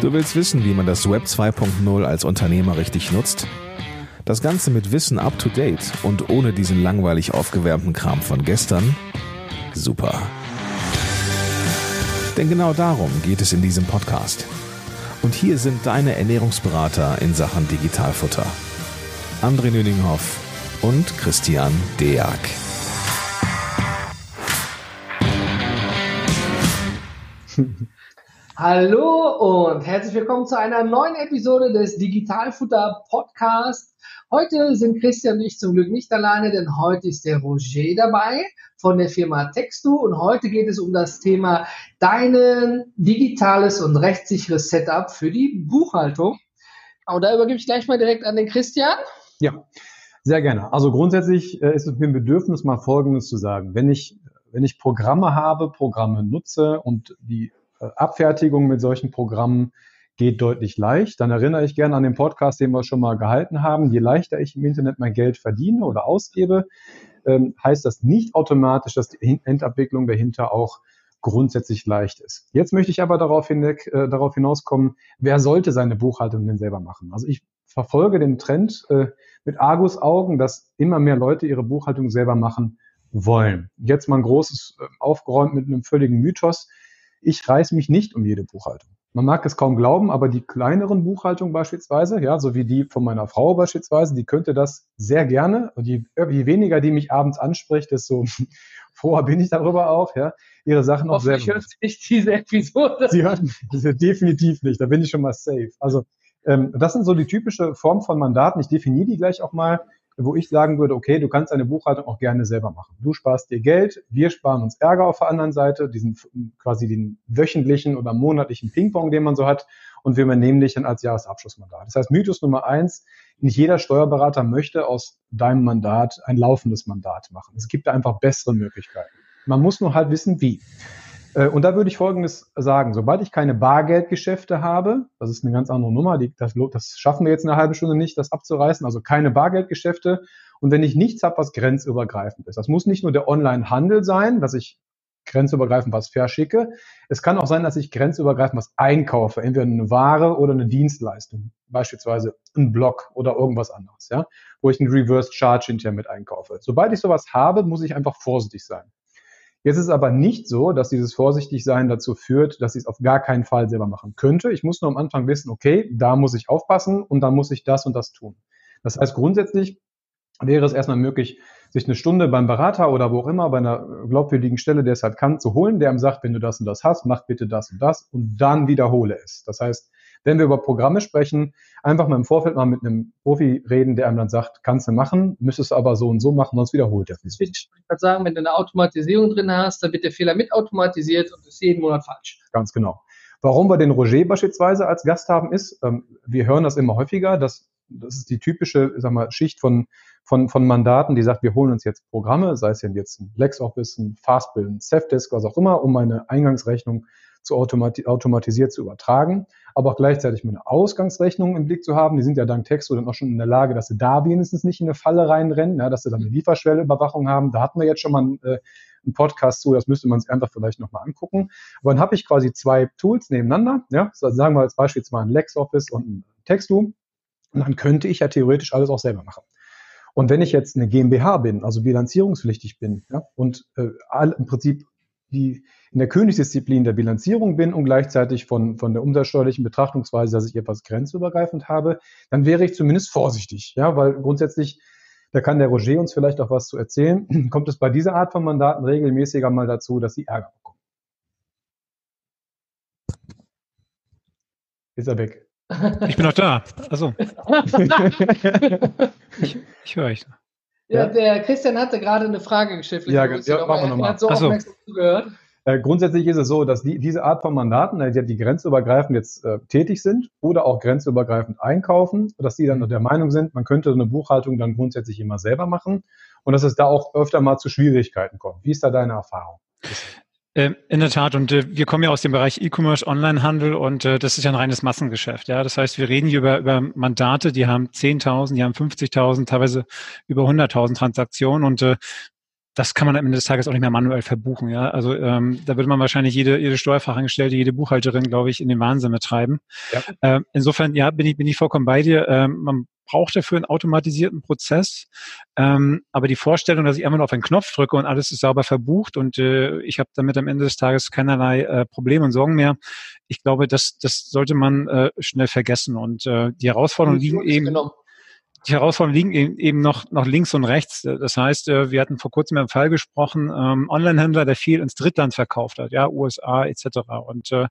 Du willst wissen, wie man das Web 2.0 als Unternehmer richtig nutzt? Das Ganze mit Wissen up to date und ohne diesen langweilig aufgewärmten Kram von gestern? Super. Denn genau darum geht es in diesem Podcast. Und hier sind deine Ernährungsberater in Sachen Digitalfutter. André Nüninghoff und Christian Deak. Hallo und herzlich willkommen zu einer neuen Episode des Digitalfutter Podcast. Heute sind Christian und ich zum Glück nicht alleine, denn heute ist der Roger dabei von der Firma Textu und heute geht es um das Thema dein digitales und rechtssicheres Setup für die Buchhaltung. Und da übergebe ich gleich mal direkt an den Christian. Ja, sehr gerne. Also grundsätzlich äh, ist es mir ein Bedürfnis, mal Folgendes zu sagen. Wenn ich, wenn ich Programme habe, Programme nutze und die Abfertigung mit solchen Programmen geht deutlich leicht. Dann erinnere ich gerne an den Podcast, den wir schon mal gehalten haben. Je leichter ich im Internet mein Geld verdiene oder ausgebe, ähm, heißt das nicht automatisch, dass die Endabwicklung dahinter auch grundsätzlich leicht ist. Jetzt möchte ich aber darauf, hinweg, äh, darauf hinauskommen, wer sollte seine Buchhaltung denn selber machen? Also ich verfolge den Trend äh, mit Argus-Augen, dass immer mehr Leute ihre Buchhaltung selber machen wollen. Jetzt mal ein großes äh, aufgeräumt mit einem völligen Mythos. Ich reiß mich nicht um jede Buchhaltung. Man mag es kaum glauben, aber die kleineren Buchhaltungen beispielsweise, ja, so wie die von meiner Frau beispielsweise, die könnte das sehr gerne. Und je, je weniger die mich abends anspricht, desto froher bin ich darüber auch, ja, ihre Sachen auch selber. Ich höre nicht diese Episode. Sie hört definitiv nicht, da bin ich schon mal safe. Also ähm, das sind so die typische Form von Mandaten. Ich definiere die gleich auch mal wo ich sagen würde, okay, du kannst deine Buchhaltung auch gerne selber machen. Du sparst dir Geld, wir sparen uns Ärger auf der anderen Seite, diesen quasi den wöchentlichen oder monatlichen Ping-Pong, den man so hat, und wir übernehmen dich dann als Jahresabschlussmandat. Das heißt, Mythos Nummer eins, nicht jeder Steuerberater möchte aus deinem Mandat ein laufendes Mandat machen. Es gibt da einfach bessere Möglichkeiten. Man muss nur halt wissen, wie. Äh, und da würde ich Folgendes sagen. Sobald ich keine Bargeldgeschäfte habe, das ist eine ganz andere Nummer, die, das, das schaffen wir jetzt eine halbe Stunde nicht, das abzureißen, also keine Bargeldgeschäfte. Und wenn ich nichts habe, was grenzübergreifend ist, das muss nicht nur der Online-Handel sein, dass ich grenzübergreifend was verschicke. Es kann auch sein, dass ich grenzübergreifend was einkaufe, entweder eine Ware oder eine Dienstleistung, beispielsweise ein Blog oder irgendwas anderes, ja, wo ich einen Reverse Charge hinterher mit einkaufe. Sobald ich sowas habe, muss ich einfach vorsichtig sein. Jetzt ist es aber nicht so, dass dieses Vorsichtigsein dazu führt, dass ich es auf gar keinen Fall selber machen könnte. Ich muss nur am Anfang wissen, okay, da muss ich aufpassen und da muss ich das und das tun. Das heißt, grundsätzlich wäre es erstmal möglich, sich eine Stunde beim Berater oder wo auch immer, bei einer glaubwürdigen Stelle, der es halt kann, zu holen, der ihm sagt, wenn du das und das hast, mach bitte das und das und dann wiederhole es. Das heißt, wenn wir über Programme sprechen, einfach mal im Vorfeld mal mit einem Profi reden, der einem dann sagt, kannst du machen, müsstest du aber so und so machen, sonst wiederholt er es. Ich würde sagen, wenn du eine Automatisierung drin hast, dann wird der Fehler mitautomatisiert und ist jeden Monat falsch. Ganz genau. Warum wir den Roger beispielsweise als Gast haben, ist, ähm, wir hören das immer häufiger, dass das ist die typische sag mal, Schicht von, von, von Mandaten, die sagt, wir holen uns jetzt Programme, sei es jetzt ein LexOffice, ein Fastbill, ein Safdesk, was auch immer, um eine Eingangsrechnung zu automati automatisiert zu übertragen, aber auch gleichzeitig eine Ausgangsrechnung im Blick zu haben. Die sind ja dank Texto dann auch schon in der Lage, dass sie da wenigstens nicht in eine Falle reinrennen, ja, dass sie dann eine Lieferschwelleüberwachung haben. Da hatten wir jetzt schon mal einen, äh, einen Podcast zu, das müsste man sich einfach vielleicht nochmal angucken. Aber dann habe ich quasi zwei Tools nebeneinander, ja, sagen wir als Beispiel mal ein LexOffice und ein Textu. Und dann könnte ich ja theoretisch alles auch selber machen. Und wenn ich jetzt eine GmbH bin, also bilanzierungspflichtig bin, ja, und äh, all, im Prinzip die in der Königsdisziplin der Bilanzierung bin und gleichzeitig von, von der umsatzsteuerlichen Betrachtungsweise, dass ich etwas grenzübergreifend habe, dann wäre ich zumindest vorsichtig. Ja, weil grundsätzlich, da kann der Roger uns vielleicht auch was zu erzählen, kommt es bei dieser Art von Mandaten regelmäßiger mal dazu, dass sie Ärger bekommen. Ist er weg? Ich bin noch da. Also. ich, ich höre euch. Ja, der Christian hatte gerade eine Frage gestellt. Ja, ja machen wir nochmal. Er hat so aufmerksam zugehört. Äh, grundsätzlich ist es so, dass die, diese Art von Mandaten, die, die grenzübergreifend jetzt äh, tätig sind oder auch grenzübergreifend einkaufen, dass die dann der Meinung sind, man könnte eine Buchhaltung dann grundsätzlich immer selber machen und dass es da auch öfter mal zu Schwierigkeiten kommt. Wie ist da deine Erfahrung? Ähm, in der Tat. Und äh, wir kommen ja aus dem Bereich E-Commerce, Onlinehandel und äh, das ist ja ein reines Massengeschäft. Ja, das heißt, wir reden hier über, über Mandate, die haben 10.000, die haben 50.000, teilweise über 100.000 Transaktionen und äh, das kann man am Ende des Tages auch nicht mehr manuell verbuchen. Ja? Also ähm, da würde man wahrscheinlich jede, jede Steuerfachangestellte, jede Buchhalterin, glaube ich, in den Wahnsinn betreiben. Ja. Ähm, insofern, ja, bin ich, bin ich vollkommen bei dir. Ähm, man braucht dafür einen automatisierten Prozess. Ähm, aber die Vorstellung, dass ich einfach nur auf einen Knopf drücke und alles ist sauber verbucht und äh, ich habe damit am Ende des Tages keinerlei äh, Probleme und Sorgen mehr, ich glaube, das, das sollte man äh, schnell vergessen. Und äh, die Herausforderungen liegen eben. Genommen die Herausforderungen liegen eben noch, noch links und rechts. Das heißt, äh, wir hatten vor kurzem einen Fall gesprochen, ähm, Onlinehändler, der viel ins Drittland verkauft hat, ja, USA etc. Und äh,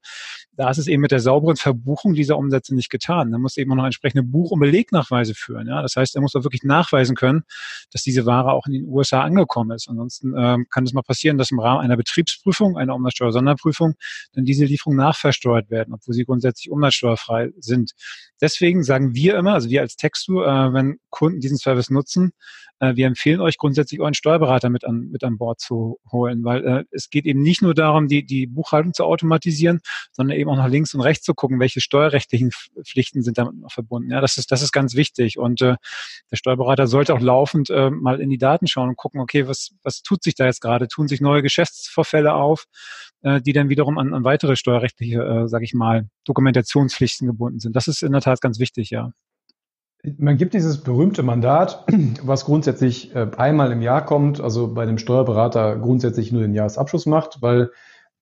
da ist es eben mit der sauberen Verbuchung dieser Umsätze nicht getan. Da muss eben auch noch entsprechende Buch- und Belegnachweise führen. Ja? Das heißt, er muss auch wirklich nachweisen können, dass diese Ware auch in den USA angekommen ist. Ansonsten ähm, kann es mal passieren, dass im Rahmen einer Betriebsprüfung, einer Umsatzsteuer-Sonderprüfung, dann diese Lieferungen nachversteuert werden, obwohl sie grundsätzlich umsatzsteuerfrei sind. Deswegen sagen wir immer, also wir als Textu, äh, wenn Kunden diesen Service nutzen, äh, wir empfehlen euch grundsätzlich euren Steuerberater mit an, mit an Bord zu holen, weil äh, es geht eben nicht nur darum, die, die Buchhaltung zu automatisieren, sondern eben auch nach links und rechts zu gucken, welche steuerrechtlichen Pflichten sind damit noch verbunden. Ja, das ist, das ist ganz wichtig. Und äh, der Steuerberater sollte auch laufend äh, mal in die Daten schauen und gucken, okay, was, was tut sich da jetzt gerade? Tun sich neue Geschäftsvorfälle auf, äh, die dann wiederum an, an weitere steuerrechtliche, äh, sage ich mal, Dokumentationspflichten gebunden sind. Das ist in der Tat ganz wichtig, ja. Man gibt dieses berühmte Mandat, was grundsätzlich äh, einmal im Jahr kommt, also bei dem Steuerberater grundsätzlich nur den Jahresabschluss macht, weil,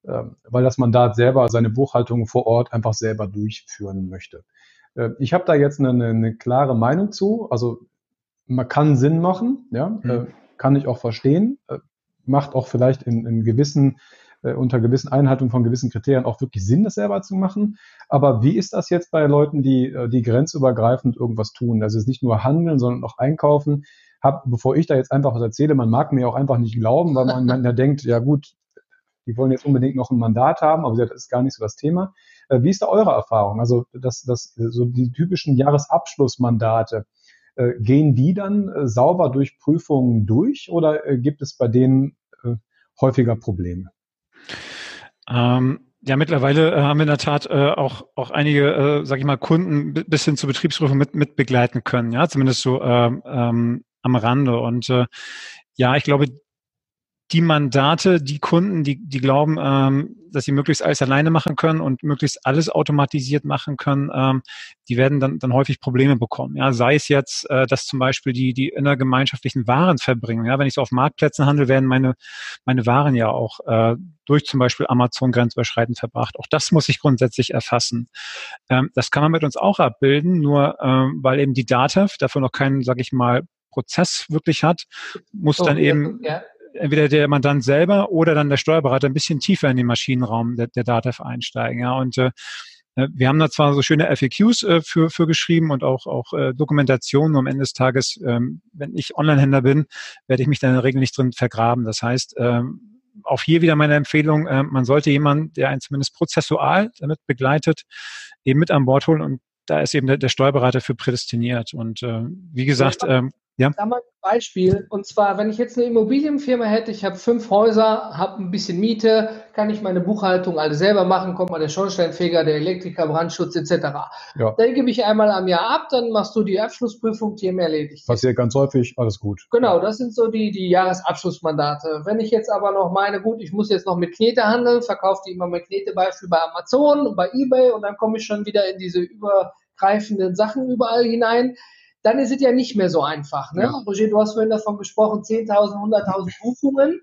äh, weil das Mandat selber seine Buchhaltung vor Ort einfach selber durchführen möchte. Äh, ich habe da jetzt eine, eine, klare Meinung zu. Also man kann Sinn machen, ja, mhm. kann ich auch verstehen, macht auch vielleicht in, in gewissen äh, unter gewissen Einhaltung von gewissen Kriterien auch wirklich Sinn, das selber zu machen. Aber wie ist das jetzt bei Leuten, die, äh, die grenzübergreifend irgendwas tun? Also es nicht nur handeln, sondern auch einkaufen. Hab, bevor ich da jetzt einfach was erzähle, man mag mir auch einfach nicht glauben, weil man, man ja denkt, ja gut, die wollen jetzt unbedingt noch ein Mandat haben, aber das ist gar nicht so das Thema. Äh, wie ist da eure Erfahrung? Also das, das, so die typischen Jahresabschlussmandate, gehen die dann sauber durch Prüfungen durch oder gibt es bei denen häufiger Probleme? Ähm, ja, mittlerweile äh, haben wir in der Tat äh, auch, auch einige, äh, sag ich mal, Kunden bis hin zur Betriebsprüfung mit, mit begleiten können, ja, zumindest so ähm, ähm, am Rande. Und äh, ja, ich glaube, die Mandate, die Kunden, die, die glauben, ähm, dass sie möglichst alles alleine machen können und möglichst alles automatisiert machen können, ähm, die werden dann, dann häufig Probleme bekommen. Ja, sei es jetzt, äh, dass zum Beispiel die, die innergemeinschaftlichen Waren verbringen. Ja, wenn ich so auf Marktplätzen handle, werden meine, meine Waren ja auch äh, durch zum Beispiel Amazon grenzüberschreitend verbracht. Auch das muss ich grundsätzlich erfassen. Ähm, das kann man mit uns auch abbilden, nur ähm, weil eben die DATEV dafür noch keinen, sag ich mal, Prozess wirklich hat, muss oh, dann eben ja entweder der Mandant selber oder dann der Steuerberater ein bisschen tiefer in den Maschinenraum der, der DATEV einsteigen. Ja. Und äh, äh wir haben da zwar so schöne FAQs äh, für, für geschrieben und auch, auch äh, Dokumentationen. Am Ende des Tages, ähm, wenn ich Onlinehändler bin, werde ich mich da in der Regel nicht drin vergraben. Das heißt, ähm, auch hier wieder meine Empfehlung, äh, man sollte jemanden, der einen zumindest prozessual damit begleitet, eben mit an Bord holen und da ist eben der, der Steuerberater für prädestiniert. Und äh, wie gesagt, ähm, ja. Da mal ein Beispiel. Und zwar, wenn ich jetzt eine Immobilienfirma hätte, ich habe fünf Häuser, habe ein bisschen Miete, kann ich meine Buchhaltung alle selber machen, kommt mal der Schornsteinfeger, der Elektriker, Brandschutz etc. Ja. Dann gebe ich einmal am Jahr ab, dann machst du die Abschlussprüfung, Thema erledigt. Passiert ganz häufig, alles gut. Genau, das sind so die, die Jahresabschlussmandate. Wenn ich jetzt aber noch meine, gut, ich muss jetzt noch mit Knete handeln, verkaufe die immer mit Knetebeispiel bei Amazon und bei Ebay und dann komme ich schon wieder in diese übergreifenden Sachen überall hinein dann ist es ja nicht mehr so einfach. Ne? Ja. Roger, du hast vorhin davon gesprochen, 10.000, 100.000 Buchungen.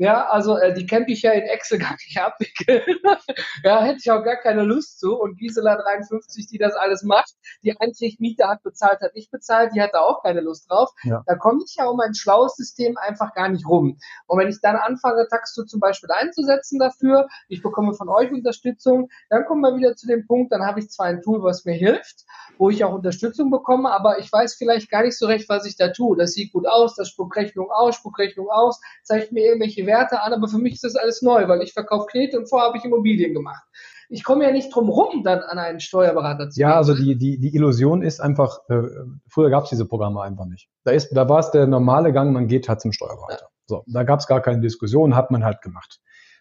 Ja, also äh, die kann ich ja in Excel gar nicht abwickeln. ja, hätte ich auch gar keine Lust zu. Und Gisela 53, die das alles macht, die eigentlich Miete hat bezahlt, hat nicht bezahlt, die hat da auch keine Lust drauf. Ja. Da komme ich ja um ein schlaues System einfach gar nicht rum. Und wenn ich dann anfange, Taxo zum Beispiel einzusetzen dafür, ich bekomme von euch Unterstützung, dann kommen wir wieder zu dem Punkt, dann habe ich zwar ein Tool, was mir hilft, wo ich auch Unterstützung bekomme, aber ich weiß vielleicht gar nicht so recht, was ich da tue. Das sieht gut aus, das spuckt Rechnung aus, spuckt Rechnung aus, zeigt mir irgendwelche Werte an, aber für mich ist das alles neu, weil ich verkaufe Knete und vorher habe ich Immobilien gemacht. Ich komme ja nicht drum rum, dann an einen Steuerberater zu gehen. Ja, also die, die, die Illusion ist einfach, äh, früher gab es diese Programme einfach nicht. Da, ist, da war es der normale Gang, man geht halt zum Steuerberater. Ja. So, da gab es gar keine Diskussion, hat man halt gemacht.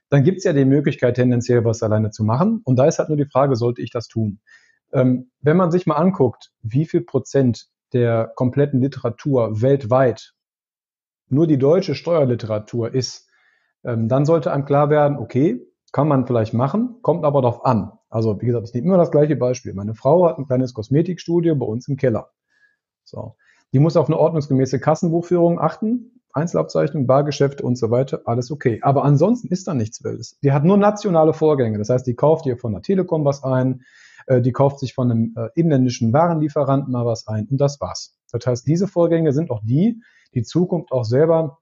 Dann gibt es ja die Möglichkeit, tendenziell was alleine zu machen. Und da ist halt nur die Frage, sollte ich das tun? Ähm, wenn man sich mal anguckt, wie viel Prozent der kompletten Literatur weltweit nur die deutsche Steuerliteratur ist, dann sollte einem klar werden, okay, kann man vielleicht machen, kommt aber darauf an. Also wie gesagt, ich nehme immer das gleiche Beispiel. Meine Frau hat ein kleines Kosmetikstudio bei uns im Keller. So. Die muss auf eine ordnungsgemäße Kassenbuchführung achten, Einzelabzeichnung, Bargeschäfte und so weiter, alles okay. Aber ansonsten ist da nichts Wildes. Die hat nur nationale Vorgänge. Das heißt, die kauft ihr von der Telekom was ein, äh, die kauft sich von einem äh, inländischen Warenlieferanten mal was ein und das war's. Das heißt, diese Vorgänge sind auch die, die Zukunft auch selber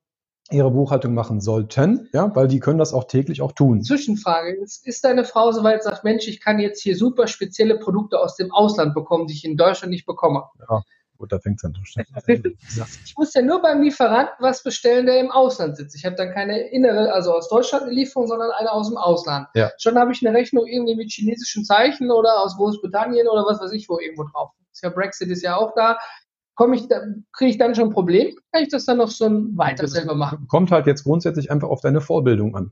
ihre Buchhaltung machen sollten, ja, weil die können das auch täglich auch tun. Zwischenfrage, ist deine Frau soweit sagt, Mensch, ich kann jetzt hier super spezielle Produkte aus dem Ausland bekommen, die ich in Deutschland nicht bekomme? Ja, gut, da fängt es an. Ich muss ja nur beim Lieferanten was bestellen, der im Ausland sitzt. Ich habe dann keine innere, also aus Deutschland eine Lieferung, sondern eine aus dem Ausland. Ja. Schon habe ich eine Rechnung irgendwie mit chinesischen Zeichen oder aus Großbritannien oder was weiß ich wo irgendwo drauf. Ist ja Brexit ist ja auch da komme ich, kriege ich dann schon ein Problem? Kann ich das dann noch so weiter selber machen? Kommt halt jetzt grundsätzlich einfach auf deine Vorbildung an.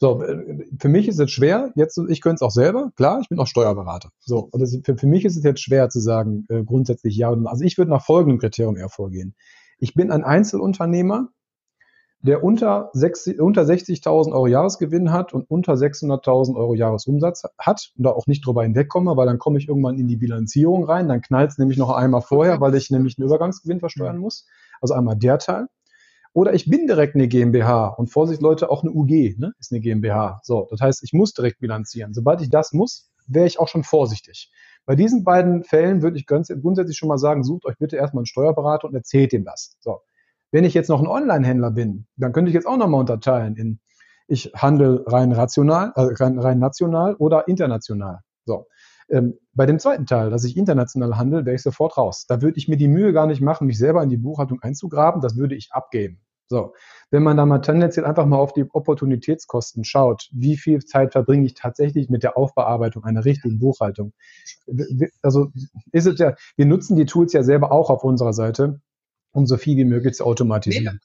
So, äh, für mich ist es schwer, jetzt, ich könnte es auch selber, klar, ich bin auch Steuerberater. So, also für, für mich ist es jetzt schwer zu sagen, äh, grundsätzlich ja. Also ich würde nach folgendem Kriterium eher vorgehen. Ich bin ein Einzelunternehmer, der unter, unter 60.000 Euro Jahresgewinn hat und unter 600.000 Euro Jahresumsatz hat und da auch nicht drüber hinwegkomme, weil dann komme ich irgendwann in die Bilanzierung rein, dann knallt es nämlich noch einmal vorher, weil ich nämlich einen Übergangsgewinn versteuern muss. Also einmal der Teil. Oder ich bin direkt eine GmbH und Vorsicht Leute, auch eine UG ne, ist eine GmbH. So, das heißt, ich muss direkt bilanzieren. Sobald ich das muss, wäre ich auch schon vorsichtig. Bei diesen beiden Fällen würde ich grundsätzlich schon mal sagen, sucht euch bitte erstmal einen Steuerberater und erzählt ihm das. So. Wenn ich jetzt noch ein Online-Händler bin, dann könnte ich jetzt auch nochmal unterteilen in ich handle rein rational, äh, rein, rein national oder international. So. Ähm, bei dem zweiten Teil, dass ich international handle, wäre ich sofort raus. Da würde ich mir die Mühe gar nicht machen, mich selber in die Buchhaltung einzugraben. Das würde ich abgeben. So. Wenn man da mal tendenziell einfach mal auf die Opportunitätskosten schaut, wie viel Zeit verbringe ich tatsächlich mit der Aufbearbeitung einer richtigen Buchhaltung? Also ist es ja, wir nutzen die Tools ja selber auch auf unserer Seite um so viel wie möglich zu automatisieren.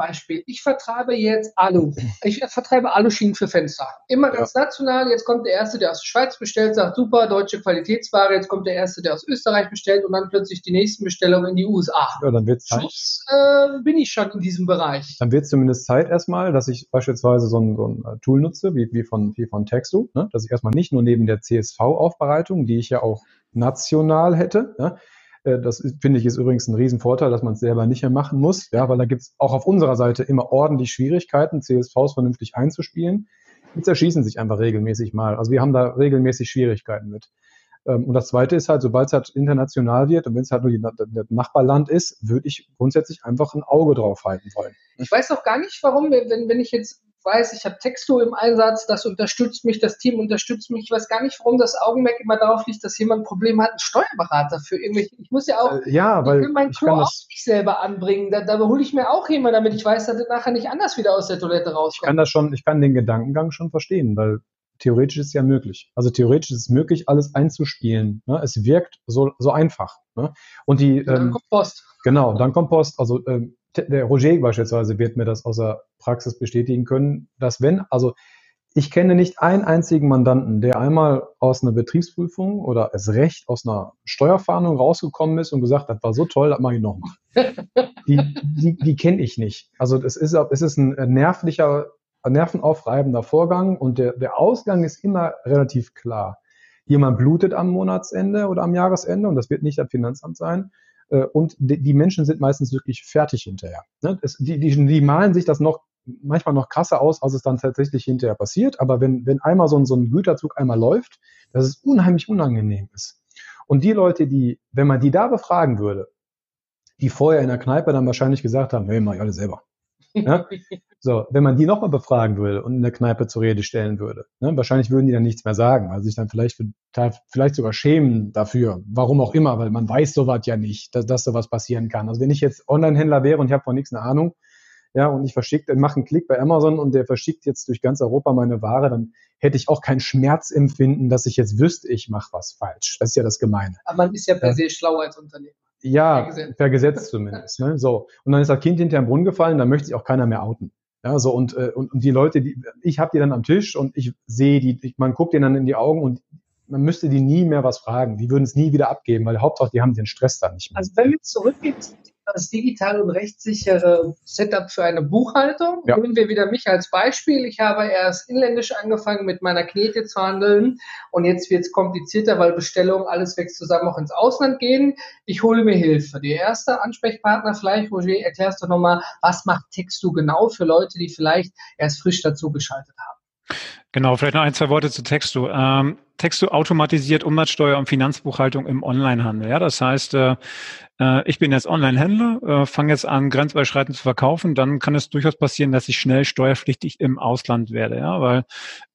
Beispiel, ich vertreibe jetzt Alu. Ich vertreibe Aluschienen für Fenster. Immer ganz ja. national. Jetzt kommt der Erste, der aus der Schweiz bestellt, sagt super, deutsche Qualitätsware. Jetzt kommt der Erste, der aus Österreich bestellt und dann plötzlich die nächsten Bestellungen in die USA. Ja, dann wird Zeit. Schluss, äh, bin ich schon in diesem Bereich. Dann wird zumindest Zeit erstmal, dass ich beispielsweise so ein, so ein äh, Tool nutze, wie, wie von, wie von Textu, ne? dass ich erstmal nicht nur neben der CSV-Aufbereitung, die ich ja auch national hätte, ne? Äh, das finde ich ist übrigens ein Riesenvorteil, dass man es selber nicht mehr machen muss, ja, weil da gibt es auch auf unserer Seite immer ordentlich Schwierigkeiten, CSVs vernünftig einzuspielen. Die zerschießen sich einfach regelmäßig mal. Also wir haben da regelmäßig Schwierigkeiten mit. Ähm, und das Zweite ist halt, sobald es halt international wird und wenn es halt nur das Nachbarland ist, würde ich grundsätzlich einfach ein Auge drauf halten wollen. Ich weiß auch gar nicht, warum, wenn, wenn ich jetzt weiß, ich habe Texto im Einsatz, das unterstützt mich, das Team unterstützt mich. Ich weiß gar nicht, warum das Augenmerk immer darauf liegt, dass jemand ein Problem hat, einen Steuerberater für irgendwelche. Ich muss ja auch äh, ja, weil ich will mein Klo auch nicht selber anbringen. Da, da hole ich mir auch jemanden, damit ich weiß, dass das nachher nicht anders wieder aus der Toilette rauskommt. Ich kann das schon, ich kann den Gedankengang schon verstehen, weil theoretisch ist es ja möglich. Also theoretisch ist es möglich, alles einzuspielen. Ne? Es wirkt so, so einfach. Ne? Und die, dann ähm, kommt Post. Genau, dann kommt Post. Also ähm, der Roger beispielsweise wird mir das aus der Praxis bestätigen können, dass wenn, also ich kenne nicht einen einzigen Mandanten, der einmal aus einer Betriebsprüfung oder es recht aus einer Steuerfahndung rausgekommen ist und gesagt, das war so toll, das mache ich nochmal. die die, die kenne ich nicht. Also es ist, es ist ein nervlicher, nervenaufreibender Vorgang und der, der Ausgang ist immer relativ klar. Jemand blutet am Monatsende oder am Jahresende und das wird nicht das Finanzamt sein. Äh, und die Menschen sind meistens wirklich fertig hinterher. Ne? Die, die, die malen sich das noch manchmal noch krasser aus, als es dann tatsächlich hinterher passiert. Aber wenn, wenn einmal so ein, so ein Güterzug einmal läuft, dass es unheimlich unangenehm ist. Und die Leute, die, wenn man die da befragen würde, die vorher in der Kneipe dann wahrscheinlich gesagt haben, hey, mach ich alles selber. Ja? So, wenn man die nochmal befragen würde und in der Kneipe zur Rede stellen würde, ne, wahrscheinlich würden die dann nichts mehr sagen, also sich dann vielleicht, für, vielleicht sogar schämen dafür, warum auch immer, weil man weiß sowas ja nicht, dass, dass sowas passieren kann. Also wenn ich jetzt Online-Händler wäre und ich habe von nichts eine Ahnung, ja, und ich verschicke, mache einen Klick bei Amazon und der verschickt jetzt durch ganz Europa meine Ware, dann hätte ich auch kein Schmerzempfinden, dass ich jetzt wüsste, ich mache was falsch. Das ist ja das Gemeine. Aber man ist ja per se schlauer als Unternehmen. Ja, per Gesetz, per Gesetz zumindest. Ne? So. Und dann ist das Kind hinterher im Brunnen gefallen, dann möchte sich auch keiner mehr outen. Ja, so und, äh, und, und die Leute, die, ich habe die dann am Tisch und ich sehe die, ich, man guckt denen dann in die Augen und man müsste die nie mehr was fragen. Die würden es nie wieder abgeben, weil Hauptsache, die haben den Stress dann nicht mehr. Also wenn wir zurückgehen zum das digital und rechtssichere Setup für eine Buchhaltung. Ja. Nehmen wir wieder mich als Beispiel. Ich habe erst inländisch angefangen mit meiner Knete zu handeln und jetzt wird es komplizierter, weil Bestellungen alles wächst zusammen auch ins Ausland gehen. Ich hole mir Hilfe. Der erste Ansprechpartner vielleicht, Roger, erklärst du nochmal, was macht Textu genau für Leute, die vielleicht erst frisch dazu geschaltet haben? Genau, vielleicht noch ein, zwei Worte zu Textu. Ähm, Textu automatisiert Umsatzsteuer und Finanzbuchhaltung im Onlinehandel. Ja, das heißt, äh, äh, ich bin jetzt Online-Händler, äh, fange jetzt an, grenzüberschreitend zu verkaufen, dann kann es durchaus passieren, dass ich schnell steuerpflichtig im Ausland werde, ja, weil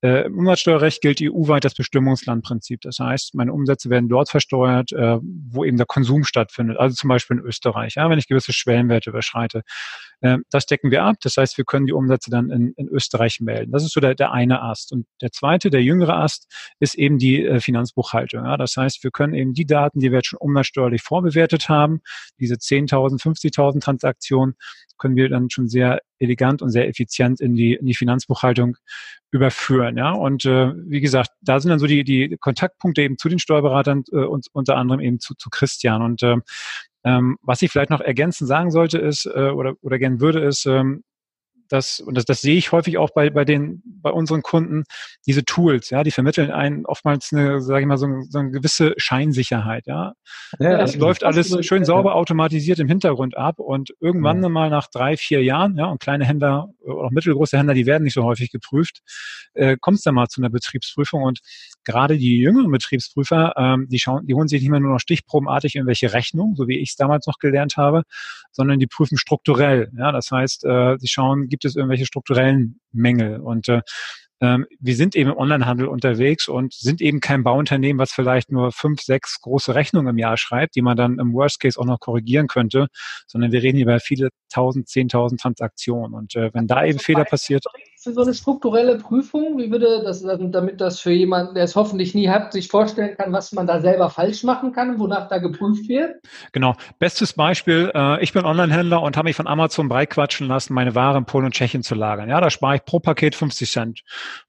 äh, im Umsatzsteuerrecht gilt EU-weit das Bestimmungslandprinzip. Das heißt, meine Umsätze werden dort versteuert, wo eben der Konsum stattfindet, also zum Beispiel in Österreich, ja, wenn ich gewisse Schwellenwerte überschreite. Äh, das decken wir ab, das heißt, wir können die Umsätze dann in, in Österreich melden. Das ist so der, der eine Ast. Und der zweite, der jüngere Ast, ist eben die äh, Finanzbuchhaltung. Ja. Das heißt, wir können eben die Daten, die wir jetzt schon umsatzsteuerlich vorbewertet haben, diese 10.000, 50.000 Transaktionen, können wir dann schon sehr elegant und sehr effizient in die, in die Finanzbuchhaltung überführen. Ja? Und äh, wie gesagt, da sind dann so die, die Kontaktpunkte eben zu den Steuerberatern äh, und unter anderem eben zu, zu Christian. Und äh, ähm, was ich vielleicht noch ergänzend sagen sollte ist äh, oder, oder gern würde, ist, ähm, dass, und das, das sehe ich häufig auch bei, bei den, bei unseren Kunden, diese Tools, ja, die vermitteln einen oftmals eine, sage ich mal, so, so eine gewisse Scheinsicherheit, ja. ja das läuft alles schön sauber automatisiert im Hintergrund ab und irgendwann ja. mal nach drei, vier Jahren, ja, und kleine Händler, auch mittelgroße Händler, die werden nicht so häufig geprüft, äh, kommt es dann mal zu einer Betriebsprüfung und gerade die jüngeren Betriebsprüfer, ähm, die schauen, die holen sich nicht mehr nur noch stichprobenartig irgendwelche Rechnungen, so wie ich es damals noch gelernt habe, sondern die prüfen strukturell, ja, das heißt, äh, sie schauen, gibt es irgendwelche strukturellen Mängel. Und äh, ähm, wir sind eben im Onlinehandel unterwegs und sind eben kein Bauunternehmen, was vielleicht nur fünf, sechs große Rechnungen im Jahr schreibt, die man dann im Worst Case auch noch korrigieren könnte, sondern wir reden hier über viele tausend, zehntausend Transaktionen. Und äh, wenn da eben Fehler passiert für so eine strukturelle Prüfung? Wie würde das, damit das für jemanden, der es hoffentlich nie hat, sich vorstellen kann, was man da selber falsch machen kann, wonach da geprüft wird? Genau. Bestes Beispiel, äh, ich bin Online-Händler und habe mich von Amazon breitquatschen lassen, meine Ware in Polen und Tschechien zu lagern. Ja, da spare ich pro Paket 50 Cent.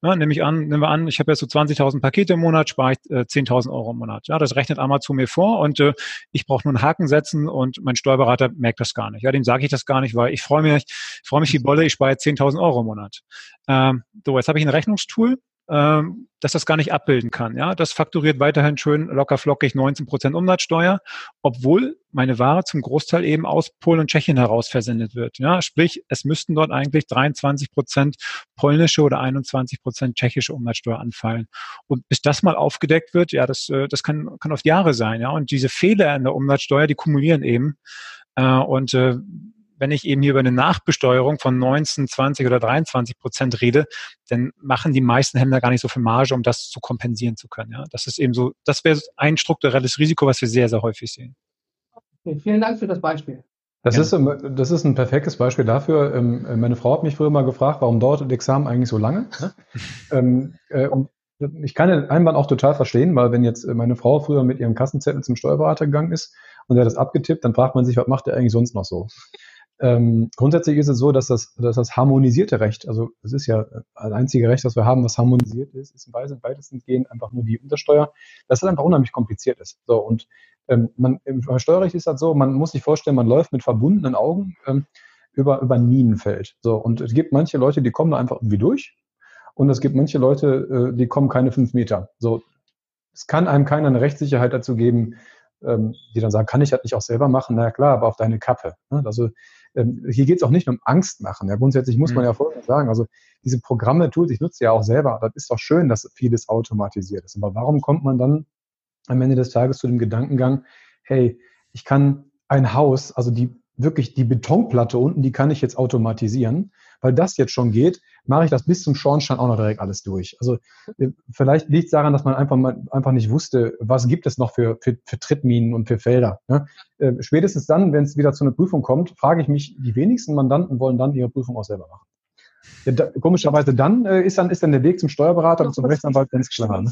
Ja, nehme ich an, nehmen wir an, ich habe jetzt so 20.000 Pakete im Monat, spare ich äh, 10.000 Euro im Monat. Ja, das rechnet Amazon mir vor und äh, ich brauche nur einen Haken setzen und mein Steuerberater merkt das gar nicht. Ja, dem sage ich das gar nicht, weil ich freue mich, ich freue mich wie Bolle, ich spare 10.000 Euro im Monat. Ähm, so, jetzt habe ich ein Rechnungstool, ähm, das das gar nicht abbilden kann. Ja, das fakturiert weiterhin schön locker flockig 19 Prozent Umsatzsteuer, obwohl meine Ware zum Großteil eben aus Polen und Tschechien heraus versendet wird. Ja, sprich, es müssten dort eigentlich 23 Prozent polnische oder 21 Prozent tschechische Umsatzsteuer anfallen. Und bis das mal aufgedeckt wird, ja, das, äh, das kann, kann oft Jahre sein. Ja, und diese Fehler in der Umsatzsteuer, die kumulieren eben. Äh, und äh, wenn ich eben hier über eine Nachbesteuerung von 19, 20 oder 23 Prozent rede, dann machen die meisten Händler gar nicht so viel Marge, um das zu kompensieren zu können. Ja, das ist eben so, das wäre ein strukturelles Risiko, was wir sehr, sehr häufig sehen. Okay, vielen Dank für das Beispiel. Das, ist, das ist ein perfektes Beispiel dafür. Ähm, meine Frau hat mich früher mal gefragt, warum dauert das Examen eigentlich so lange? ähm, äh, und ich kann den Einwand auch total verstehen, weil wenn jetzt meine Frau früher mit ihrem Kassenzettel zum Steuerberater gegangen ist und er hat das abgetippt, dann fragt man sich, was macht er eigentlich sonst noch so? Ähm, grundsätzlich ist es so, dass das, dass das harmonisierte Recht, also es ist ja das einzige Recht, das wir haben, was harmonisiert ist, ist im weitesten gehen einfach nur die Untersteuer, dass das einfach unheimlich kompliziert ist. So und ähm, man, im Steuerrecht ist das so, man muss sich vorstellen, man läuft mit verbundenen Augen ähm, über, über ein Minenfeld. So und es gibt manche Leute, die kommen da einfach irgendwie durch und es gibt manche Leute, äh, die kommen keine fünf Meter. So es kann einem keiner eine Rechtssicherheit dazu geben, ähm, die dann sagen, kann ich das nicht auch selber machen? Na klar, aber auf deine Kappe. Ne? Also ähm, hier geht es auch nicht um Angst machen. Ja, grundsätzlich muss man mhm. ja Folgendes sagen. Also diese Programme, Tools, ich nutze ja auch selber. Das ist doch schön, dass vieles automatisiert ist. Aber warum kommt man dann am Ende des Tages zu dem Gedankengang, hey, ich kann ein Haus, also die wirklich die Betonplatte unten, die kann ich jetzt automatisieren weil das jetzt schon geht, mache ich das bis zum Schornstein auch noch direkt alles durch. Also äh, vielleicht liegt es daran, dass man einfach mal einfach nicht wusste, was gibt es noch für, für, für Trittminen und für Felder. Ne? Äh, spätestens dann, wenn es wieder zu einer Prüfung kommt, frage ich mich, die wenigsten Mandanten wollen dann ihre Prüfung auch selber machen. Ja, da, komischerweise dann äh, ist dann ist dann der Weg zum Steuerberater und zum Rechtsanwalt ganz klar. Ne?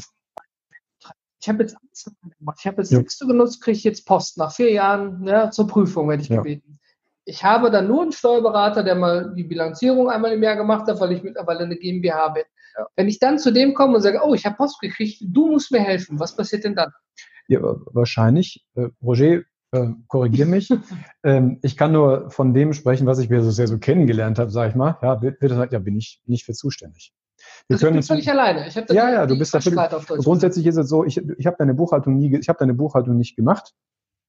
Ich habe jetzt ich habe jetzt ja. Texte genutzt, kriege ich jetzt Post nach vier Jahren ja, zur Prüfung, werde ich ja. gebeten ich habe dann nur einen Steuerberater, der mal die Bilanzierung einmal im Jahr gemacht hat, weil ich mittlerweile eine GmbH bin. Ja. Wenn ich dann zu dem komme und sage, oh, ich habe Post gekriegt, du musst mir helfen, was passiert denn dann? Ja, wahrscheinlich, äh, Roger, äh, korrigiere mich. ähm, ich kann nur von dem sprechen, was ich mir so sehr so kennengelernt habe, sage ich mal. Ja, wird, wird gesagt, ja, bin ich nicht für zuständig. Wir also können ich bin völlig alleine. Ich ja, ja, du bist da Grundsätzlich ist es so, ich, ich habe deine Buchhaltung nie, ich habe deine Buchhaltung nicht gemacht,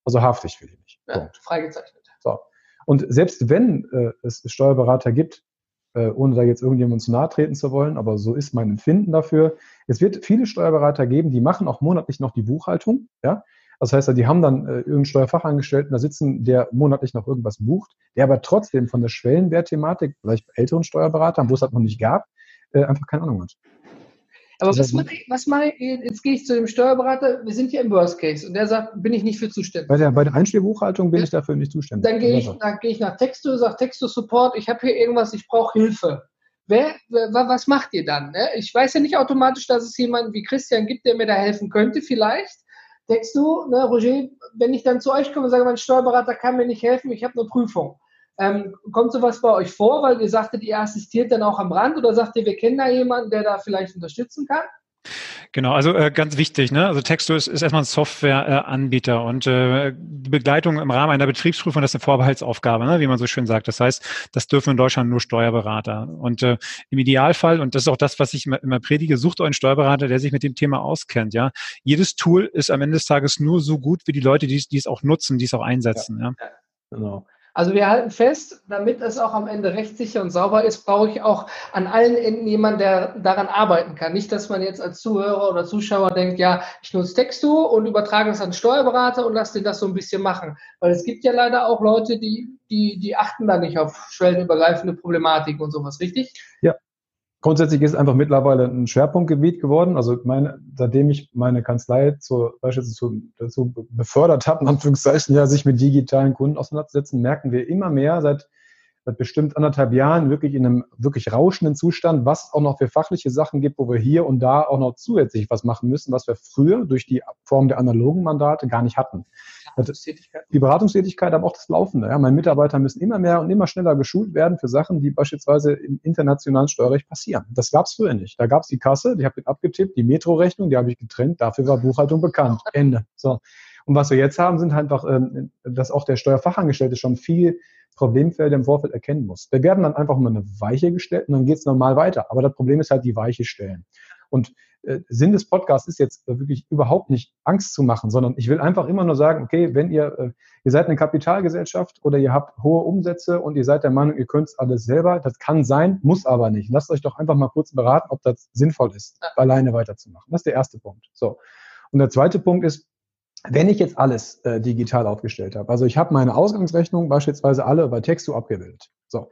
also haftig für dich nicht. Ja, freigezeichnet. So. Und selbst wenn äh, es Steuerberater gibt, äh, ohne da jetzt irgendjemandem zu nahe treten zu wollen, aber so ist mein Empfinden dafür. Es wird viele Steuerberater geben, die machen auch monatlich noch die Buchhaltung, ja. Das heißt, die haben dann äh, irgendeinen Steuerfachangestellten da sitzen, der monatlich noch irgendwas bucht, der aber trotzdem von der Schwellenwertthematik, vielleicht bei älteren Steuerberatern, wo es das noch nicht gab, äh, einfach keine Ahnung hat. Aber was mache ich, was mache ich, jetzt gehe ich zu dem Steuerberater, wir sind hier im Worst Case und der sagt, bin ich nicht für zuständig. Bei der, bei der Einspielbuchhaltung bin ja. ich dafür nicht zuständig. Dann gehe ich, dann gehe ich nach Texto, sage Texto Support, ich habe hier irgendwas, ich brauche Hilfe. Wer, wer, was macht ihr dann? Ne? Ich weiß ja nicht automatisch, dass es jemanden wie Christian gibt, der mir da helfen könnte, vielleicht. Texto, ne, Roger, wenn ich dann zu euch komme und sage, mein Steuerberater kann mir nicht helfen, ich habe eine Prüfung. Ähm, kommt sowas bei euch vor, weil ihr sagtet, ihr assistiert dann auch am Rand oder sagt ihr, wir kennen da jemanden, der da vielleicht unterstützen kann? Genau, also äh, ganz wichtig, ne? Also Texto ist, ist erstmal ein Softwareanbieter äh, und äh, die Begleitung im Rahmen einer Betriebsprüfung, das ist eine Vorbehaltsaufgabe, ne? wie man so schön sagt. Das heißt, das dürfen in Deutschland nur Steuerberater. Und äh, im Idealfall, und das ist auch das, was ich immer, immer predige, sucht euch einen Steuerberater, der sich mit dem Thema auskennt. Ja, jedes Tool ist am Ende des Tages nur so gut wie die Leute, die, die es auch nutzen, die es auch einsetzen. Ja. ja. Genau. Also wir halten fest, damit es auch am Ende rechtssicher und sauber ist, brauche ich auch an allen Enden jemanden, der daran arbeiten kann. Nicht, dass man jetzt als Zuhörer oder Zuschauer denkt, ja, ich nutze Textu und übertrage es an Steuerberater und lasse den das so ein bisschen machen. Weil es gibt ja leider auch Leute, die, die, die achten da nicht auf schwellenübergreifende Problematik und sowas, richtig? Ja, Grundsätzlich ist es einfach mittlerweile ein Schwerpunktgebiet geworden. Also meine, seitdem ich meine Kanzlei zu, beispielsweise dazu befördert habe, in Anführungszeichen, ja, sich mit digitalen Kunden auseinanderzusetzen, merken wir immer mehr seit, seit bestimmt anderthalb Jahren wirklich in einem wirklich rauschenden Zustand, was auch noch für fachliche Sachen gibt, wo wir hier und da auch noch zusätzlich was machen müssen, was wir früher durch die Form der analogen Mandate gar nicht hatten. Beratungstätigkeit. Die Beratungstätigkeit, aber auch das Laufende. Ja. Meine Mitarbeiter müssen immer mehr und immer schneller geschult werden für Sachen, die beispielsweise im internationalen Steuerrecht passieren. Das gab es früher nicht. Da gab es die Kasse, die habe ich abgetippt, die Metro-Rechnung, die habe ich getrennt, dafür war Buchhaltung bekannt. Ende. So. Und was wir jetzt haben, sind halt einfach, ähm, dass auch der Steuerfachangestellte schon viel Problemfelder im Vorfeld erkennen muss. Wir werden dann einfach mal eine Weiche gestellt und dann geht es normal weiter. Aber das Problem ist halt die Weiche stellen. Und Sinn des Podcasts ist jetzt wirklich überhaupt nicht Angst zu machen, sondern ich will einfach immer nur sagen, okay, wenn ihr, äh, ihr seid eine Kapitalgesellschaft oder ihr habt hohe Umsätze und ihr seid der Meinung, ihr könnt es alles selber, das kann sein, muss aber nicht. Lasst euch doch einfach mal kurz beraten, ob das sinnvoll ist, alleine weiterzumachen. Das ist der erste Punkt. So. Und der zweite Punkt ist, wenn ich jetzt alles äh, digital aufgestellt habe, also ich habe meine Ausgangsrechnung beispielsweise alle bei Texto abgebildet. So,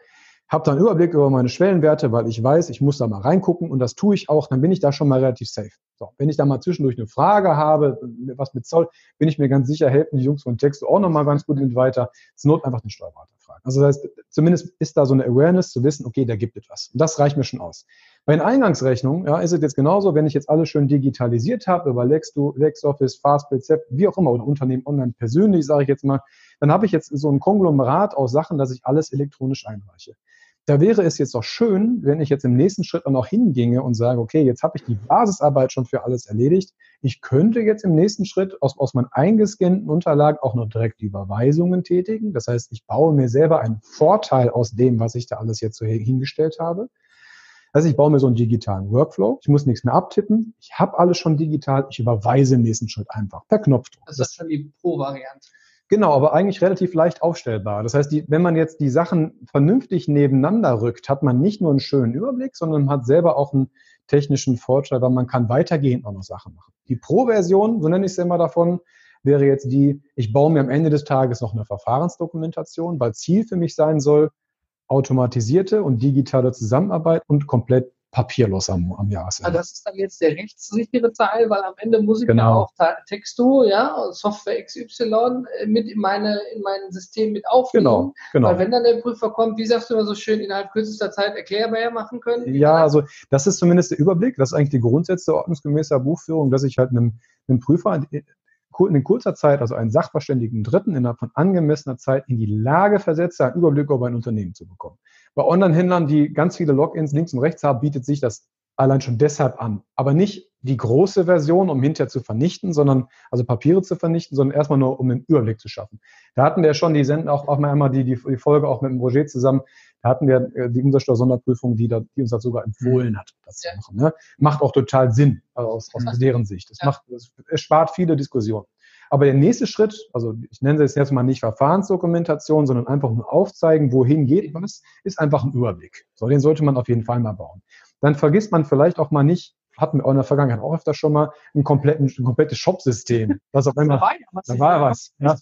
habe dann Überblick über meine Schwellenwerte, weil ich weiß, ich muss da mal reingucken und das tue ich auch, dann bin ich da schon mal relativ safe. So, wenn ich da mal zwischendurch eine Frage habe, was mit Zoll, bin ich mir ganz sicher, helfen die Jungs von Texto auch nochmal ganz gut mit weiter. Zur Not einfach den Steuerberater fragen. Also das heißt, zumindest ist da so eine Awareness zu wissen, okay, da gibt es was. Und das reicht mir schon aus. Bei den Eingangsrechnungen ja, ist es jetzt genauso, wenn ich jetzt alles schön digitalisiert habe über LexOffice, Fastbill, wie auch immer, oder Unternehmen online persönlich, sage ich jetzt mal, dann habe ich jetzt so ein Konglomerat aus Sachen, dass ich alles elektronisch einreiche. Da wäre es jetzt doch schön, wenn ich jetzt im nächsten Schritt auch noch hinginge und sage, okay, jetzt habe ich die Basisarbeit schon für alles erledigt. Ich könnte jetzt im nächsten Schritt aus, aus meinen eingescannten Unterlagen auch noch direkt die Überweisungen tätigen. Das heißt, ich baue mir selber einen Vorteil aus dem, was ich da alles jetzt so hingestellt habe. Also ich baue mir so einen digitalen Workflow. Ich muss nichts mehr abtippen. Ich habe alles schon digital. Ich überweise im nächsten Schritt einfach per Knopfdruck. Also das ist dann die Pro-Variante. Genau, aber eigentlich relativ leicht aufstellbar. Das heißt, die, wenn man jetzt die Sachen vernünftig nebeneinander rückt, hat man nicht nur einen schönen Überblick, sondern hat selber auch einen technischen Vorteil, weil man kann weitergehend auch noch Sachen machen. Die Pro-Version, so nenne ich es immer davon, wäre jetzt die, ich baue mir am Ende des Tages noch eine Verfahrensdokumentation, weil Ziel für mich sein soll, automatisierte und digitale Zusammenarbeit und komplett papierlos am, am Jahresende. Also das ist dann jetzt der rechtssichere Teil, weil am Ende muss ich genau. ja auch Texto, ja, Software XY mit in meine in mein System mit aufnehmen. Genau, genau. Weil wenn dann der Prüfer kommt, wie sagst du immer so schön, innerhalb kürzester Zeit erklärbar machen können? Ja, also das ist zumindest der Überblick, das ist eigentlich die Grundsätze ordnungsgemäßer Buchführung, dass ich halt einem, einem Prüfer in kurzer Zeit, also einen Sachverständigen Dritten innerhalb von angemessener Zeit in die Lage versetze, einen Überblick über ein Unternehmen zu bekommen. Bei Online-Händlern, die ganz viele Logins links und rechts haben, bietet sich das allein schon deshalb an. Aber nicht die große Version, um hinterher zu vernichten, sondern, also Papiere zu vernichten, sondern erstmal nur, um den Überblick zu schaffen. Da hatten wir schon, die senden auch, auch mal einmal die, die, die Folge auch mit dem Roger zusammen, da hatten wir äh, die Umsatzsteuer-Sonderprüfung, die, da, die uns das sogar empfohlen hat, das ja. zu machen. Ne? Macht auch total Sinn also aus, aus deren Sicht. Es, ja. macht, es spart viele Diskussionen. Aber der nächste Schritt, also ich nenne es jetzt mal nicht Verfahrensdokumentation, sondern einfach nur aufzeigen, wohin geht was, ist einfach ein Überblick. So, den sollte man auf jeden Fall mal bauen. Dann vergisst man vielleicht auch mal nicht, hatten wir auch in der Vergangenheit auch öfter schon mal, ein, kompletten, ein komplettes Shop-System. Das auf einmal, da war was. Ja.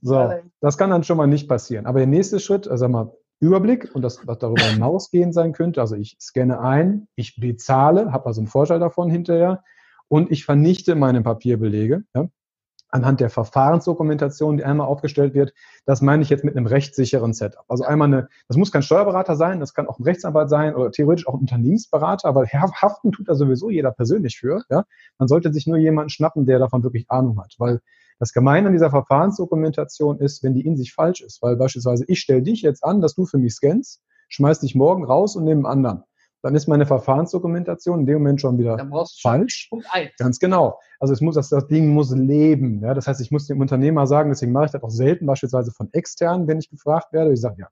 So, das kann dann schon mal nicht passieren. Aber der nächste Schritt, also mal Überblick und das, was darüber hinausgehend sein könnte. Also ich scanne ein, ich bezahle, habe also einen Vorteil davon hinterher und ich vernichte meine Papierbelege. Ja anhand der Verfahrensdokumentation, die einmal aufgestellt wird, das meine ich jetzt mit einem rechtssicheren Setup. Also einmal eine, das muss kein Steuerberater sein, das kann auch ein Rechtsanwalt sein oder theoretisch auch ein Unternehmensberater, aber haften tut da sowieso jeder persönlich für. Ja? Man sollte sich nur jemanden schnappen, der davon wirklich Ahnung hat, weil das Gemeine an dieser Verfahrensdokumentation ist, wenn die in sich falsch ist, weil beispielsweise ich stelle dich jetzt an, dass du für mich scannst, schmeiß dich morgen raus und nehme einen anderen dann ist meine Verfahrensdokumentation in dem Moment schon wieder falsch. Punkt eins. Ganz genau. Also es muss, das, das Ding muss leben. Ja? Das heißt, ich muss dem Unternehmer sagen, deswegen mache ich das auch selten, beispielsweise von externen, wenn ich gefragt werde. Ich sage, ja,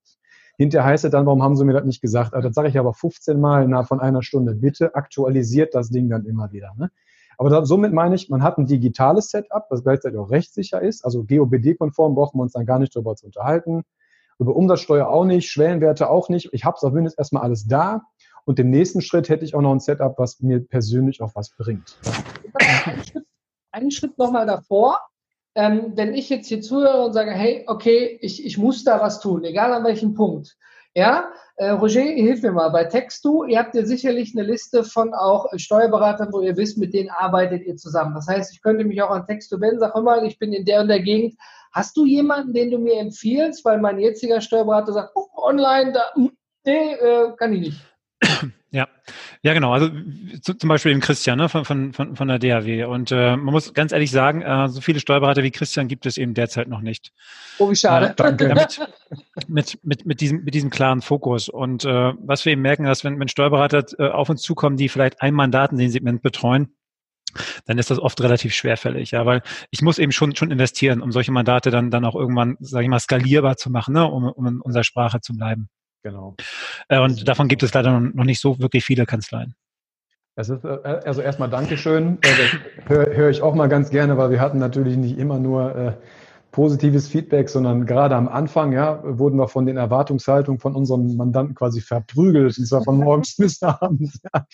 hinterher heißt es dann, warum haben Sie mir das nicht gesagt? Also das sage ich aber 15 Mal innerhalb von einer Stunde. Bitte aktualisiert das Ding dann immer wieder. Ne? Aber da, somit meine ich, man hat ein digitales Setup, das gleichzeitig auch rechtssicher ist. Also GOBD-konform brauchen wir uns dann gar nicht darüber zu unterhalten. Über Umsatzsteuer auch nicht, Schwellenwerte auch nicht. Ich habe es auf mindestens erstmal alles da. Und im nächsten Schritt hätte ich auch noch ein Setup, was mir persönlich auch was bringt. Einen Schritt, einen Schritt nochmal davor. Ähm, wenn ich jetzt hier zuhöre und sage, hey, okay, ich, ich muss da was tun, egal an welchem Punkt. Ja, äh, Roger, hilf mir mal. Bei Textu, ihr habt ja sicherlich eine Liste von auch Steuerberatern, wo ihr wisst, mit denen arbeitet ihr zusammen. Das heißt, ich könnte mich auch an Textu wenden, sag immer, ich bin in der und der Gegend. Hast du jemanden, den du mir empfiehlst? Weil mein jetziger Steuerberater sagt, oh, online, da, nee, äh, kann ich nicht. Ja, ja genau. Also zum Beispiel eben Christian ne, von, von, von der DHW. Und äh, man muss ganz ehrlich sagen, äh, so viele Steuerberater wie Christian gibt es eben derzeit noch nicht. Oh, wie schade. Äh, Danke. Damit, mit, mit, mit, diesem, mit diesem klaren Fokus. Und äh, was wir eben merken, dass wenn, wenn Steuerberater äh, auf uns zukommen, die vielleicht ein Mandat in dem Segment betreuen, dann ist das oft relativ schwerfällig, ja, weil ich muss eben schon schon investieren, um solche Mandate dann dann auch irgendwann, sage ich mal, skalierbar zu machen, ne, um, um in unserer Sprache zu bleiben. Genau. Äh, und davon gibt es leider noch nicht so wirklich viele Kanzleien. Ist, äh, also erstmal Dankeschön. Äh, das höre hör ich auch mal ganz gerne, weil wir hatten natürlich nicht immer nur äh, positives Feedback, sondern gerade am Anfang, ja, wurden wir von den Erwartungshaltungen von unseren Mandanten quasi verprügelt, und zwar von morgens bis abends. Ja.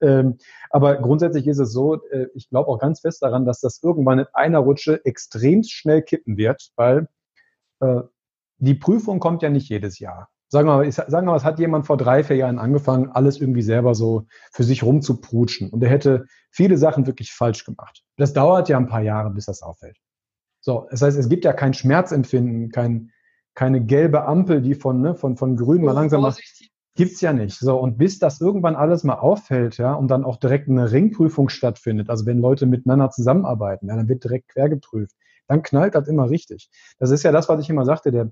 Ähm, aber grundsätzlich ist es so, äh, ich glaube auch ganz fest daran, dass das irgendwann in einer Rutsche extrem schnell kippen wird, weil äh, die Prüfung kommt ja nicht jedes Jahr sagen wir mal, ich, sagen wir mal, es hat jemand vor drei, vier Jahren angefangen, alles irgendwie selber so für sich rumzuprutschen. Und er hätte viele Sachen wirklich falsch gemacht. Das dauert ja ein paar Jahre, bis das auffällt. So, das heißt, es gibt ja kein Schmerzempfinden, kein, keine gelbe Ampel, die von, ne, von, von grün mal langsam macht. Gibt's ja nicht. So, und bis das irgendwann alles mal auffällt, ja, und dann auch direkt eine Ringprüfung stattfindet, also wenn Leute miteinander zusammenarbeiten, ja, dann wird direkt quer geprüft, dann knallt das immer richtig. Das ist ja das, was ich immer sagte, der,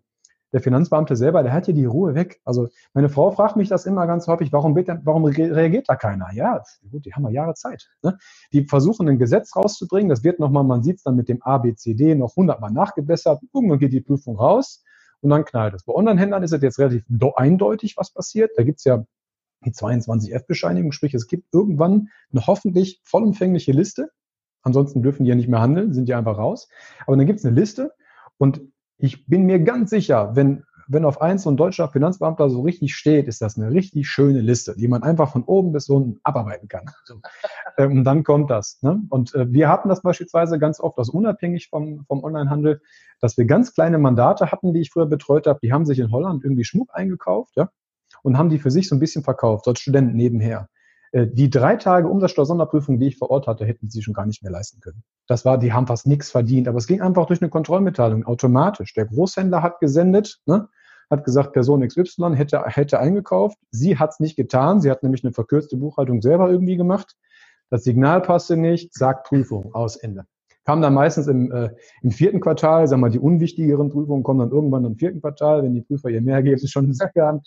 der Finanzbeamte selber, der hat hier die Ruhe weg. Also meine Frau fragt mich das immer ganz häufig, warum, warum reagiert da keiner? Ja, gut, die haben ja Jahre Zeit. Ne? Die versuchen ein Gesetz rauszubringen, das wird nochmal, man sieht es dann mit dem ABCD noch hundertmal nachgebessert, irgendwann geht die Prüfung raus und dann knallt es. Bei Online-Händlern ist es jetzt relativ eindeutig, was passiert. Da gibt's ja die 22F-Bescheinigung, sprich es gibt irgendwann eine hoffentlich vollumfängliche Liste. Ansonsten dürfen die ja nicht mehr handeln, sind ja einfach raus. Aber dann gibt's eine Liste und ich bin mir ganz sicher, wenn, wenn auf eins so ein deutscher Finanzbeamter so richtig steht, ist das eine richtig schöne Liste, die man einfach von oben bis unten abarbeiten kann. Ähm, und dann kommt das. Ne? Und äh, wir hatten das beispielsweise ganz oft, also unabhängig vom, vom Onlinehandel, dass wir ganz kleine Mandate hatten, die ich früher betreut habe, die haben sich in Holland irgendwie Schmuck eingekauft, ja, und haben die für sich so ein bisschen verkauft, so als Studenten nebenher. Äh, die drei Tage Umsatzsteuer-Sonderprüfung, die ich vor Ort hatte, hätten sie schon gar nicht mehr leisten können. Das war, die haben fast nichts verdient, aber es ging einfach durch eine Kontrollmitteilung automatisch. Der Großhändler hat gesendet, ne, hat gesagt, Person XY hätte, hätte eingekauft. Sie hat es nicht getan. Sie hat nämlich eine verkürzte Buchhaltung selber irgendwie gemacht. Das Signal passte nicht, sagt Prüfung, aus Ende. Kam dann meistens im, äh, im vierten Quartal, sagen wir mal, die unwichtigeren Prüfungen kommen dann irgendwann im vierten Quartal, wenn die Prüfer ihr mehr geben, ist schon ein Sack haben.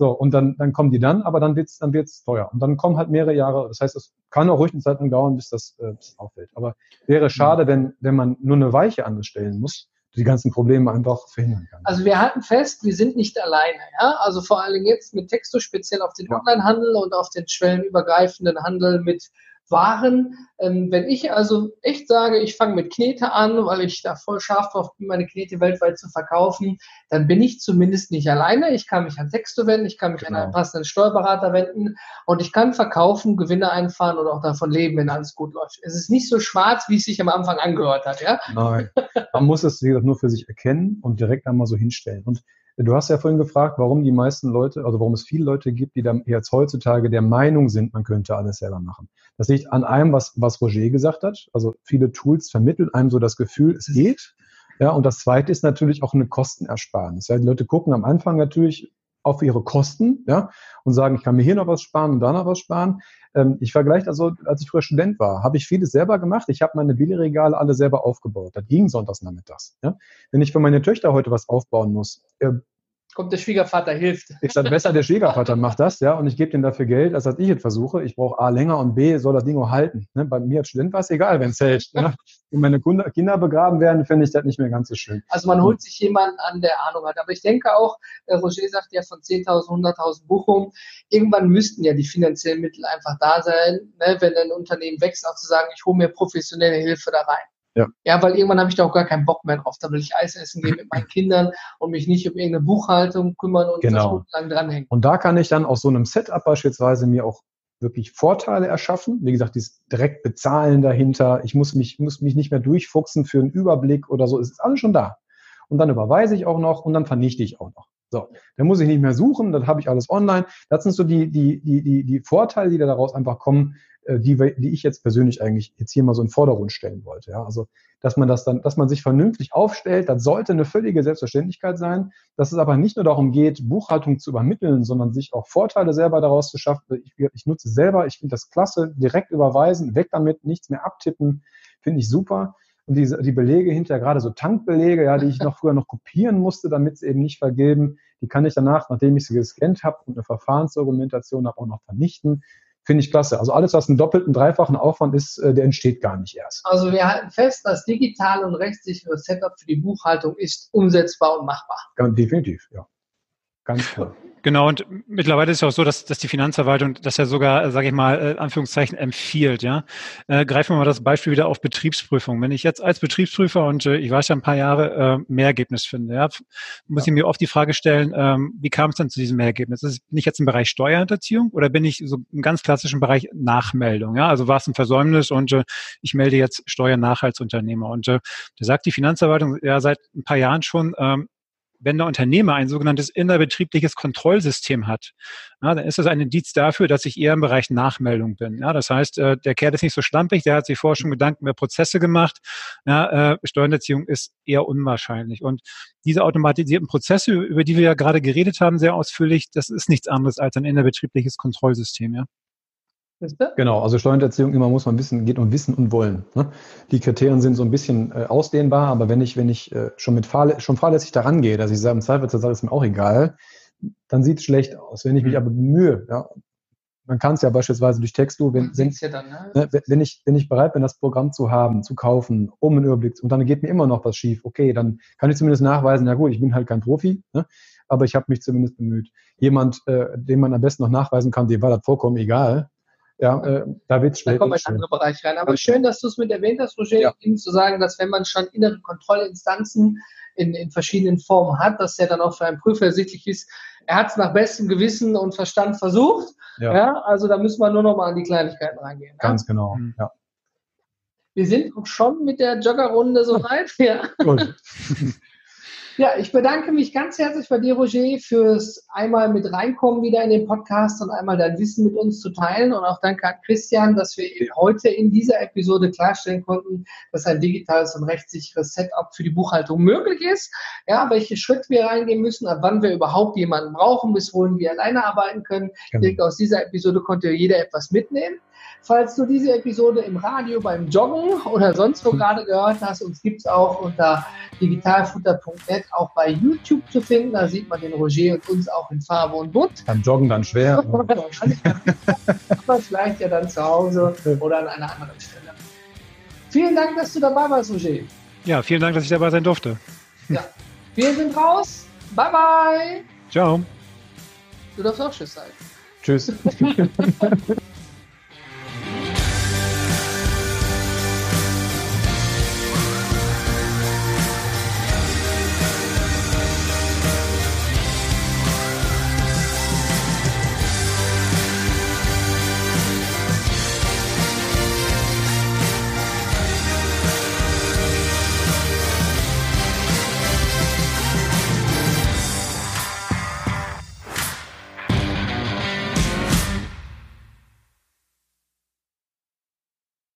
So, und dann, dann kommen die dann, aber dann wird's dann wird's teuer. Und dann kommen halt mehrere Jahre. Das heißt, es kann auch ruhig eine Zeit lang dauern, bis das, äh, bis auffällt. Aber wäre schade, wenn, wenn man nur eine Weiche anstellen muss, die ganzen Probleme einfach verhindern kann. Also wir halten fest, wir sind nicht alleine. Ja? Also vor allen Dingen jetzt mit Texto speziell auf den ja. Onlinehandel und auf den schwellenübergreifenden Handel mit waren. Ähm, wenn ich also echt sage, ich fange mit Knete an, weil ich da voll scharf drauf bin, meine Knete weltweit zu verkaufen, dann bin ich zumindest nicht alleine. Ich kann mich an Texto wenden, ich kann mich genau. an einen passenden Steuerberater wenden und ich kann verkaufen, Gewinne einfahren oder auch davon leben, wenn alles gut läuft. Es ist nicht so schwarz, wie es sich am Anfang angehört hat. Ja? Nein, man muss es, wie gesagt, nur für sich erkennen und direkt einmal so hinstellen. Und Du hast ja vorhin gefragt, warum die meisten Leute, also warum es viele Leute gibt, die dann jetzt heutzutage der Meinung sind, man könnte alles selber machen. Das liegt an einem, was, was Roger gesagt hat. Also viele Tools vermitteln einem so das Gefühl, es geht. Ja, und das zweite ist natürlich auch eine Kostenersparnis. Ja, die Leute gucken am Anfang natürlich auf ihre Kosten, ja, und sagen, ich kann mir hier noch was sparen und da noch was sparen. Ähm, ich vergleiche also, als ich früher Student war, habe ich vieles selber gemacht. Ich habe meine Billigregale alle selber aufgebaut. Das ging sonntags nachmittags. Ja? Wenn ich für meine Töchter heute was aufbauen muss, äh, kommt der Schwiegervater, hilft. Ist dann besser, der Schwiegervater macht das, ja, und ich gebe ihm dafür Geld, als dass ich es versuche. Ich brauche A länger und B soll das Ding auch halten. Ne? Bei mir als Student war es egal, wenn es hält. Ne? Wenn meine Kinder begraben werden, finde ich das nicht mehr ganz so schön. Also man holt sich jemanden an, der Ahnung hat. Aber ich denke auch, der Roger sagt ja von 10.000, 100.000 Buchungen, irgendwann müssten ja die finanziellen Mittel einfach da sein, ne? wenn ein Unternehmen wächst, auch zu sagen, ich hole mir professionelle Hilfe da rein. Ja. ja, weil irgendwann habe ich da auch gar keinen Bock mehr drauf. Da will ich Eis essen gehen mit meinen Kindern und mich nicht um irgendeine Buchhaltung kümmern und genau. lang dranhängen. Und da kann ich dann aus so einem Setup beispielsweise mir auch wirklich Vorteile erschaffen. Wie gesagt, dieses direkt Bezahlen dahinter. Ich muss mich, muss mich nicht mehr durchfuchsen für einen Überblick oder so. Es ist alles schon da. Und dann überweise ich auch noch und dann vernichte ich auch noch. So, dann muss ich nicht mehr suchen, dann habe ich alles online. Das sind so die, die, die, die, die Vorteile, die da daraus einfach kommen, die, die ich jetzt persönlich eigentlich jetzt hier mal so in Vordergrund stellen wollte. Ja, also, dass man das dann, dass man sich vernünftig aufstellt, das sollte eine völlige Selbstverständlichkeit sein. Dass es aber nicht nur darum geht, Buchhaltung zu übermitteln, sondern sich auch Vorteile selber daraus zu schaffen. Ich, ich nutze selber, ich finde das klasse, direkt überweisen, weg damit, nichts mehr abtippen, finde ich super. Und die, die Belege hinterher, gerade so Tankbelege, ja, die ich noch früher noch kopieren musste, damit sie eben nicht vergeben, die kann ich danach, nachdem ich sie gescannt habe und eine Verfahrensdokumentation habe, auch noch vernichten. Finde ich klasse. Also alles, was einen doppelten, dreifachen Aufwand ist, äh, der entsteht gar nicht erst. Also wir halten fest, das digitale und rechtssichere Setup für die Buchhaltung ist umsetzbar und machbar. Ganz definitiv, ja. Ganz klar. Genau, und mittlerweile ist es auch so, dass, dass die Finanzverwaltung das ja sogar, sage ich mal, äh, Anführungszeichen empfiehlt. Ja, äh, Greifen wir mal das Beispiel wieder auf Betriebsprüfung. Wenn ich jetzt als Betriebsprüfer und äh, ich war schon ein paar Jahre äh, Mehrergebnis finde, ja, muss ja. ich mir oft die Frage stellen, ähm, wie kam es denn zu diesem Mehrergebnis? Ist, bin ich jetzt im Bereich Steuerhinterziehung oder bin ich so im ganz klassischen Bereich Nachmeldung? Ja, also war es ein Versäumnis und äh, ich melde jetzt Steuernachhaltsunternehmer. Und äh, da sagt die Finanzverwaltung ja seit ein paar Jahren schon, ähm, wenn der Unternehmer ein sogenanntes innerbetriebliches Kontrollsystem hat, ja, dann ist das ein Indiz dafür, dass ich eher im Bereich Nachmeldung bin. Ja, das heißt, äh, der Kerl ist nicht so schlampig, der hat sich vorher schon Gedanken über Prozesse gemacht. Ja, äh, Steuererziehung ist eher unwahrscheinlich. Und diese automatisierten Prozesse, über die wir ja gerade geredet haben, sehr ausführlich, das ist nichts anderes als ein innerbetriebliches Kontrollsystem. Ja. Genau, also Steuerhinterziehung immer muss man wissen, geht um Wissen und Wollen. Ne? Die Kriterien sind so ein bisschen äh, ausdehnbar, aber wenn ich, wenn ich äh, schon mit fahrlä schon fahrlässig daran gehe, dass ich sage, im Zweifelsfall sage, ist mir auch egal, dann sieht es schlecht aus. Wenn ich mich mhm. aber bemühe, ja, man kann es ja beispielsweise durch Textu, wenn, wenn, ja dann, ne? ne wenn, ich, wenn ich bereit bin, das Programm zu haben, zu kaufen, um einen Überblick, und dann geht mir immer noch was schief, okay, dann kann ich zumindest nachweisen, ja gut, ich bin halt kein Profi, ne? aber ich habe mich zumindest bemüht. Jemand, äh, dem man am besten noch nachweisen kann, dem war das vollkommen egal, ja, äh, da wird es schnell. Da kommen wir in andere Bereiche rein. Aber schön, dass du es mit erwähnt hast, Roger, ja. Ihnen zu sagen, dass wenn man schon innere Kontrollinstanzen in, in verschiedenen Formen hat, dass ja dann auch für einen Prüfer ersichtlich ist, er hat es nach bestem Gewissen und Verstand versucht. Ja. ja. also da müssen wir nur noch mal an die Kleinigkeiten rangehen. Ganz ja? genau, mhm. ja. Wir sind schon mit der Joggerrunde so weit. Ja. Gut. Ja, ich bedanke mich ganz herzlich bei dir, Roger, fürs einmal mit reinkommen wieder in den Podcast und einmal dein Wissen mit uns zu teilen. Und auch danke an Christian, dass wir heute in dieser Episode klarstellen konnten, dass ein digitales und rechtssicheres Setup für die Buchhaltung möglich ist. Ja, welche Schritte wir reingehen müssen, ab wann wir überhaupt jemanden brauchen, bis wohin wir alleine arbeiten können. Genau. Ich denke, aus dieser Episode konnte jeder etwas mitnehmen. Falls du diese Episode im Radio beim Joggen oder sonst wo gerade gehört hast, uns gibt es auch unter digitalfutter.net auch bei YouTube zu finden. Da sieht man den Roger und uns auch in Farbe und Bunt. Beim Joggen dann schwer. Aber vielleicht ja dann zu Hause oder an einer anderen Stelle. Vielen Dank, dass du dabei warst, Roger. Ja, vielen Dank, dass ich dabei sein durfte. Ja, wir sind raus. Bye, bye. Ciao. Du darfst auch Tschüss sagen. Tschüss.